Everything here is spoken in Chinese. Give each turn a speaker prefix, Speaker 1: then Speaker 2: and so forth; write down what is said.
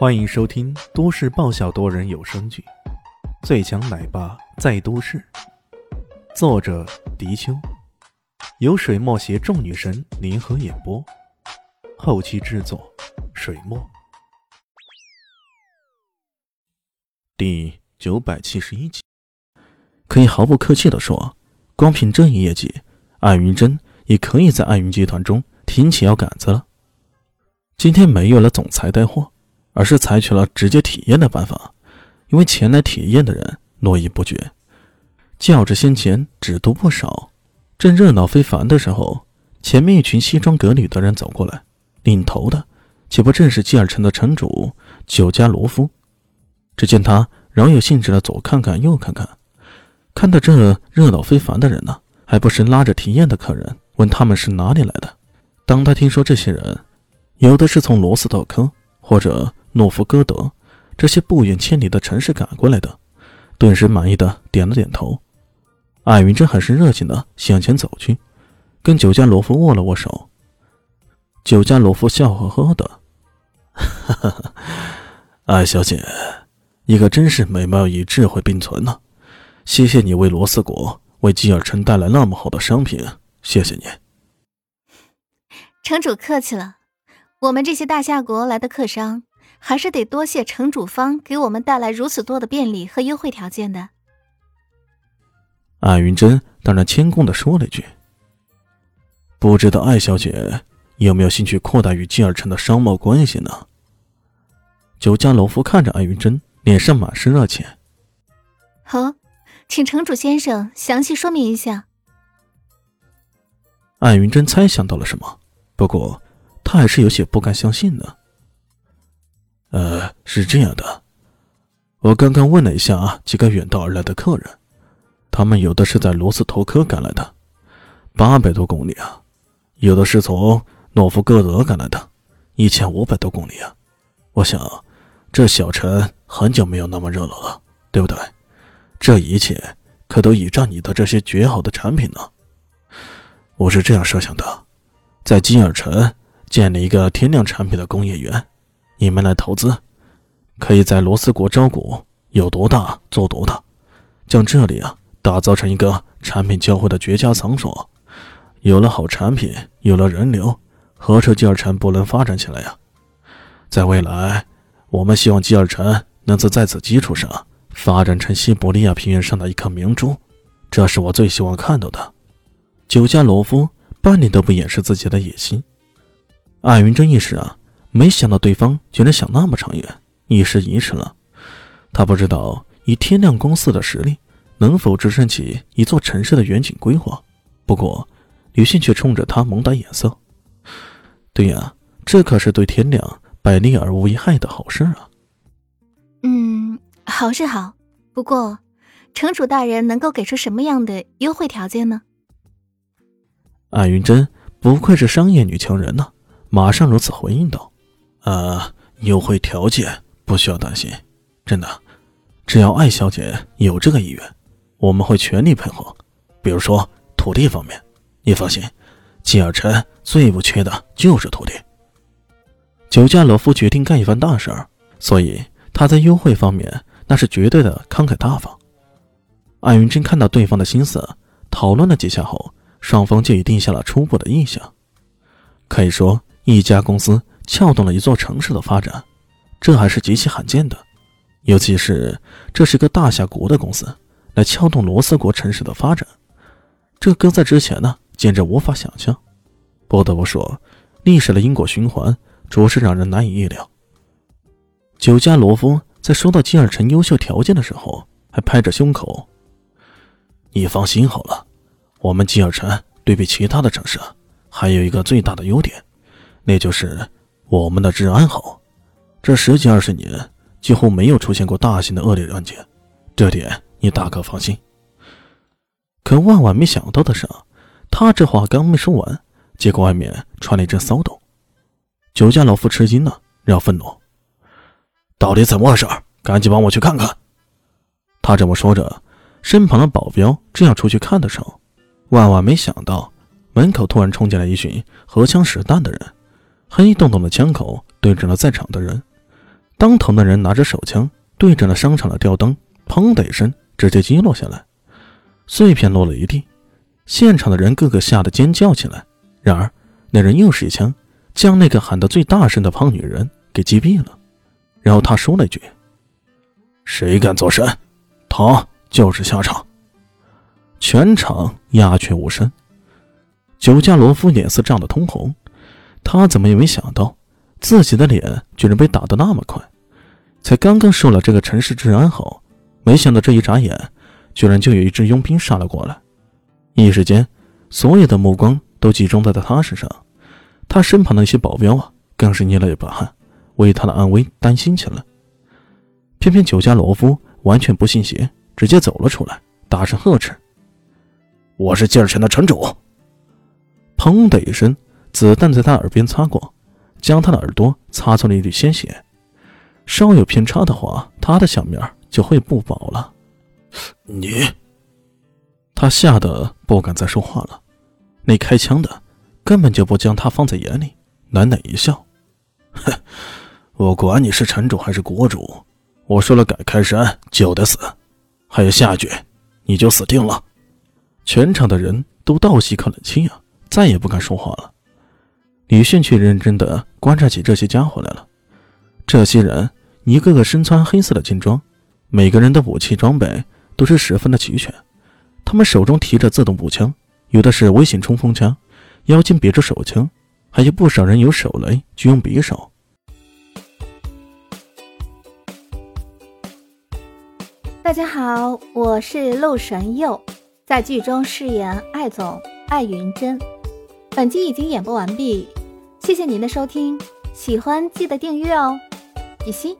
Speaker 1: 欢迎收听都市爆笑多人有声剧《最强奶爸在都市》，作者：迪秋，由水墨携众女神联合演播，后期制作：水墨。第九百七十一集，可以毫不客气的说，光凭这一业绩，艾云珍也可以在艾云集团中挺起腰杆子了。今天没有了总裁带货。而是采取了直接体验的办法，因为前来体验的人络绎不绝，较着先前只多不少。正热闹非凡的时候，前面一群西装革履的人走过来，领头的岂不正是基尔城的城主酒家罗夫？只见他饶有兴致的左看看右看看，看到这热闹非凡的人呢，还不时拉着体验的客人问他们是哪里来的。当他听说这些人有的是从罗斯道克或者诺夫哥德这些不远千里的城市赶过来的，顿时满意的点了点头。艾云珍很是热情的向前走去，跟酒家罗夫握了握手。酒家罗夫笑呵呵的：“哈哈，艾小姐，你可真是美貌与智慧并存呢！谢谢你为罗斯国、为基尔城带来那么好的商品，谢谢你。”
Speaker 2: 城主客气了，我们这些大夏国来的客商。还是得多谢城主方给我们带来如此多的便利和优惠条件的。
Speaker 1: 艾云珍当然谦恭的说了一句：“不知道艾小姐有没有兴趣扩大与金尔城的商贸关系呢？”酒家楼夫看着艾云珍，脸上满是热情。
Speaker 2: 好，请城主先生详细说明一下。
Speaker 1: 艾云珍猜想到了什么，不过她还是有些不敢相信呢。呃，是这样的，我刚刚问了一下啊，几个远道而来的客人，他们有的是在罗斯托克赶来的，八百多公里啊；有的是从诺夫哥德赶来的，一千五百多公里啊。我想，这小城很久没有那么热闹了，对不对？这一切可都倚仗你的这些绝好的产品呢。我是这样设想的，在金尔城建立一个天亮产品的工业园。你们来投资，可以在罗斯国招股，有多大做多大，将这里啊打造成一个产品交汇的绝佳场所。有了好产品，有了人流，何愁基尔城不能发展起来呀？在未来，我们希望基尔城能在在此基础上发展成西伯利亚平原上的一颗明珠，这是我最希望看到的。酒家罗夫半点都不掩饰自己的野心。艾云珍一时啊。没想到对方竟然想那么长远，一时疑迟了。他不知道以天亮公司的实力，能否支撑起一座城市的远景规划。不过，吕信却冲着他猛打眼色。对呀，这可是对天亮百利而无一害的好事啊！
Speaker 2: 嗯，好是好，不过，城主大人能够给出什么样的优惠条件呢？
Speaker 1: 艾云珍不愧是商业女强人呢，马上如此回应道。呃，优惠条件不需要担心，真的，只要艾小姐有这个意愿，我们会全力配合。比如说土地方面，你放心，金尔城最不缺的就是土地。酒家老夫决定干一番大事儿，所以他在优惠方面那是绝对的慷慨大方。艾云珍看到对方的心思，讨论了几下后，双方就已定下了初步的意向。可以说，一家公司。撬动了一座城市的发展，这还是极其罕见的。尤其是这是个大夏国的公司来撬动罗斯国城市的发展，这搁在之前呢，简直无法想象。不得不说，历史的因果循环着实让人难以预料。酒家罗峰在说到金尔城优秀条件的时候，还拍着胸口：“你放心好了，我们金尔城对比其他的城市，还有一个最大的优点，那就是。”我们的治安好，这十几二十年几乎没有出现过大型的恶劣案件，这点你大可放心。可万万没想到的是，他这话刚没说完，结果外面传来一阵骚动。酒家老夫吃惊了，然后愤怒：“到底怎么回事？赶紧帮我去看看！”他这么说着，身旁的保镖正要出去看的时候，万万没想到，门口突然冲进来一群荷枪实弹的人。黑洞洞的枪口对准了在场的人，当头的人拿着手枪对准了商场的吊灯，砰的一声，直接击落下来，碎片落了一地。现场的人个个吓得尖叫起来。然而，那人又是一枪将那个喊得最大声的胖女人给击毙了。然后他说了一句：“谁敢作声，他就是下场。”全场鸦雀无声。酒家罗夫脸色涨得通红，他怎么也没想到，自己的脸居然被打得那么快。才刚刚受了这个城市治安好，没想到这一眨眼，居然就有一支佣兵杀了过来。一时间，所有的目光都集中在了他身上，他身旁的一些保镖啊，更是捏了一把汗，为他的安危担心起来。偏偏酒家罗夫完全不信邪，直接走了出来，大声呵斥：“我是吉尔城的城主！”砰的一声，子弹在他耳边擦过，将他的耳朵擦出了一缕鲜血。稍有偏差的话，他的小命就会不保了。你，他吓得不敢再说话了。那开枪的根本就不将他放在眼里，喃喃一笑：“哼，我管你是城主还是国主，我说了改开山就得死，还有下句，你就死定了。”全场的人都倒吸口冷气啊！再也不敢说话了。李迅却认真的观察起这些家伙来了。这些人一个个身穿黑色的军装，每个人的武器装备都是十分的齐全。他们手中提着自动步枪，有的是微型冲锋枪，腰间别着手枪，还有不少人有手雷、军用匕首。
Speaker 2: 大家好，我是陆神佑，在剧中饰演艾总艾云珍。本集已经演播完毕，谢谢您的收听，喜欢记得订阅哦，比心。